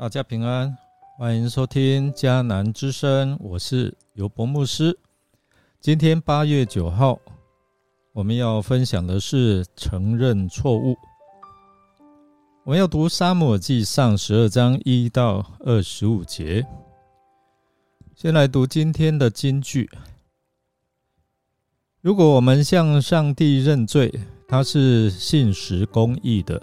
大家平安，欢迎收听迦南之声，我是尤博牧师。今天八月九号，我们要分享的是承认错误。我们要读《沙漠记上》十二章一到二十五节。先来读今天的金句：如果我们向上帝认罪，他是信实公义的，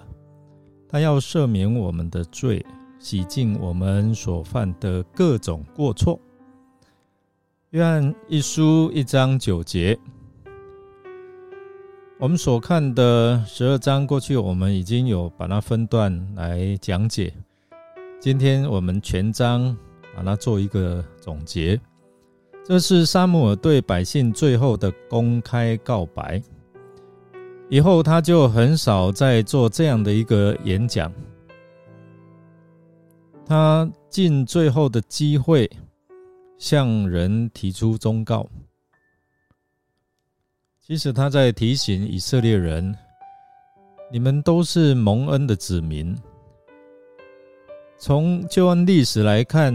他要赦免我们的罪。洗净我们所犯的各种过错。愿一书一章九节，我们所看的十二章，过去我们已经有把它分段来讲解。今天我们全章把它做一个总结。这是沙姆尔对百姓最后的公开告白，以后他就很少再做这样的一个演讲。他尽最后的机会向人提出忠告，其实他在提醒以色列人：你们都是蒙恩的子民。从旧恩历史来看，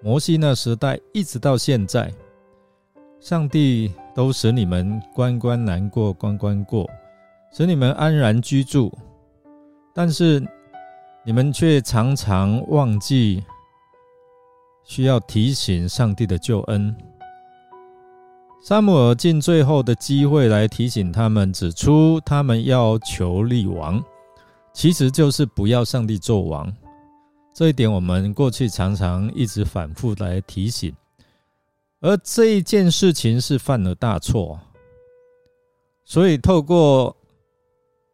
摩西那时代一直到现在，上帝都使你们关关难过关关过，使你们安然居住，但是。你们却常常忘记需要提醒上帝的救恩。沙姆尔尽最后的机会来提醒他们，指出他们要求立王，其实就是不要上帝做王。这一点我们过去常常一直反复来提醒，而这一件事情是犯了大错，所以透过。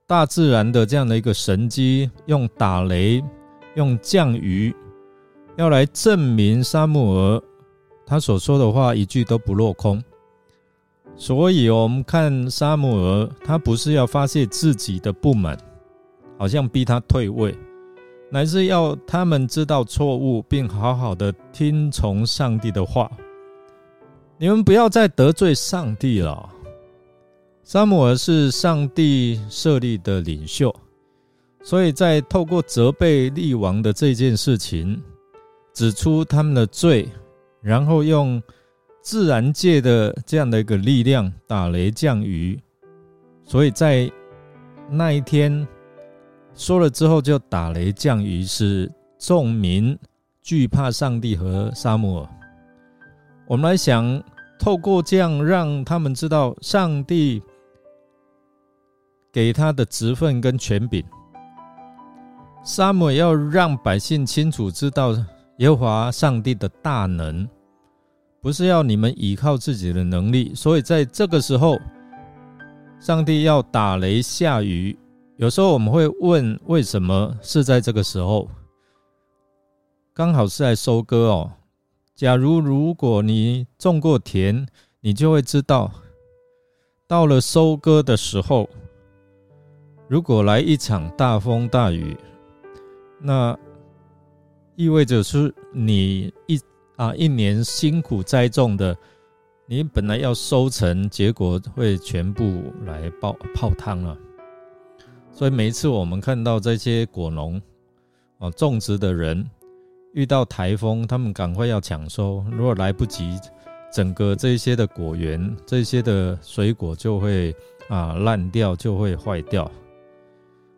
大自然的这样的一个神机，用打雷，用降雨，要来证明沙姆尔他所说的话一句都不落空。所以，我们看沙姆尔，他不是要发泄自己的不满，好像逼他退位，乃是要他们知道错误，并好好的听从上帝的话。你们不要再得罪上帝了。沙姆尔是上帝设立的领袖，所以在透过责备立王的这件事情，指出他们的罪，然后用自然界的这样的一个力量打雷降雨，所以在那一天说了之后就打雷降雨，使众民惧怕上帝和沙姆尔。我们来想，透过这样让他们知道上帝。给他的职分跟权柄，沙姆要让百姓清楚知道耶和华上帝的大能，不是要你们依靠自己的能力。所以在这个时候，上帝要打雷下雨。有时候我们会问，为什么是在这个时候？刚好是在收割哦。假如如果你种过田，你就会知道，到了收割的时候。如果来一场大风大雨，那意味着是你一啊一年辛苦栽种的，你本来要收成，结果会全部来泡泡汤了。所以每一次我们看到这些果农啊种植的人遇到台风，他们赶快要抢收，如果来不及，整个这些的果园、这些的水果就会啊烂掉，就会坏掉。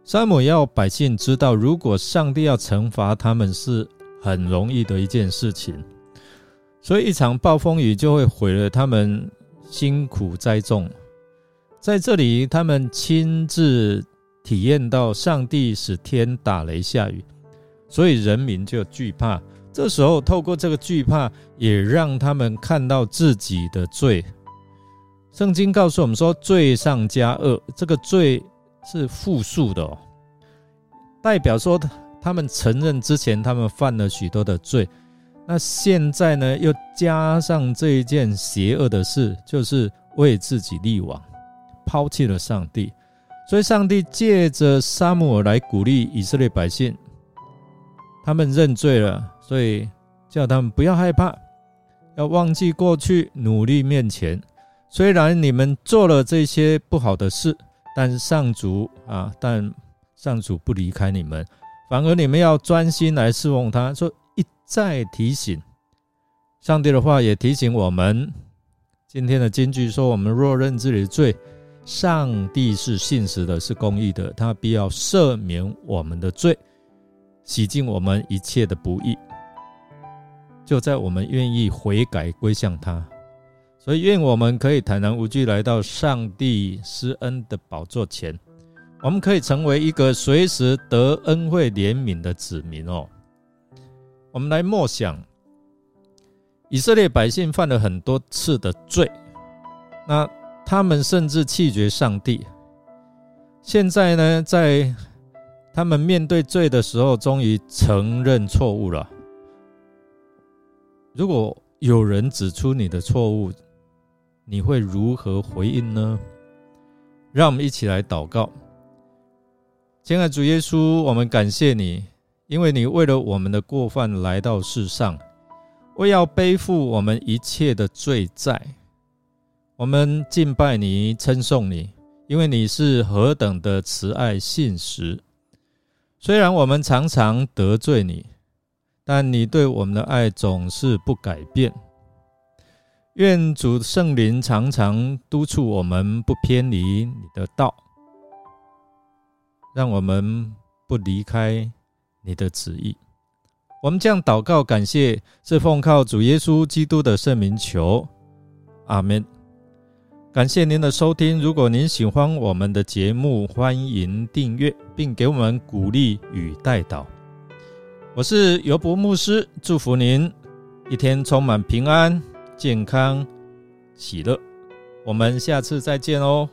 山姆要百姓知道，如果上帝要惩罚他们，是很容易的一件事情。所以一场暴风雨就会毁了他们辛苦栽种。在这里，他们亲自体验到上帝使天打雷下雨，所以人民就惧怕。这时候，透过这个惧怕，也让他们看到自己的罪。圣经告诉我们说：“罪上加恶。”这个罪。是复数的哦，代表说他们承认之前他们犯了许多的罪，那现在呢又加上这一件邪恶的事，就是为自己立王，抛弃了上帝。所以上帝借着沙姆尔来鼓励以色列百姓，他们认罪了，所以叫他们不要害怕，要忘记过去，努力面前。虽然你们做了这些不好的事。但是上主啊，但上主不离开你们，反而你们要专心来侍奉他。说一再提醒，上帝的话也提醒我们。今天的金句说：“我们若认自己的罪，上帝是信实的，是公义的，他必要赦免我们的罪，洗净我们一切的不义。”就在我们愿意悔改归向他，所以愿我们可以坦然无惧来到上帝施恩的宝座前，我们可以成为一个随时得恩惠怜悯的子民哦。我们来默想。以色列百姓犯了很多次的罪，那他们甚至弃绝上帝。现在呢，在他们面对罪的时候，终于承认错误了。如果有人指出你的错误，你会如何回应呢？让我们一起来祷告。亲爱主耶稣，我们感谢你，因为你为了我们的过犯来到世上。我要背负我们一切的罪债，我们敬拜你，称颂你，因为你是何等的慈爱信实。虽然我们常常得罪你，但你对我们的爱总是不改变。愿主圣灵常常督促我们，不偏离你的道，让我们不离开你的旨意。我们将祷告，感谢是奉靠主耶稣基督的圣名求，阿门。感谢您的收听，如果您喜欢我们的节目，欢迎订阅并给我们鼓励与带导。我是尤伯牧师，祝福您一天充满平安、健康、喜乐。我们下次再见哦。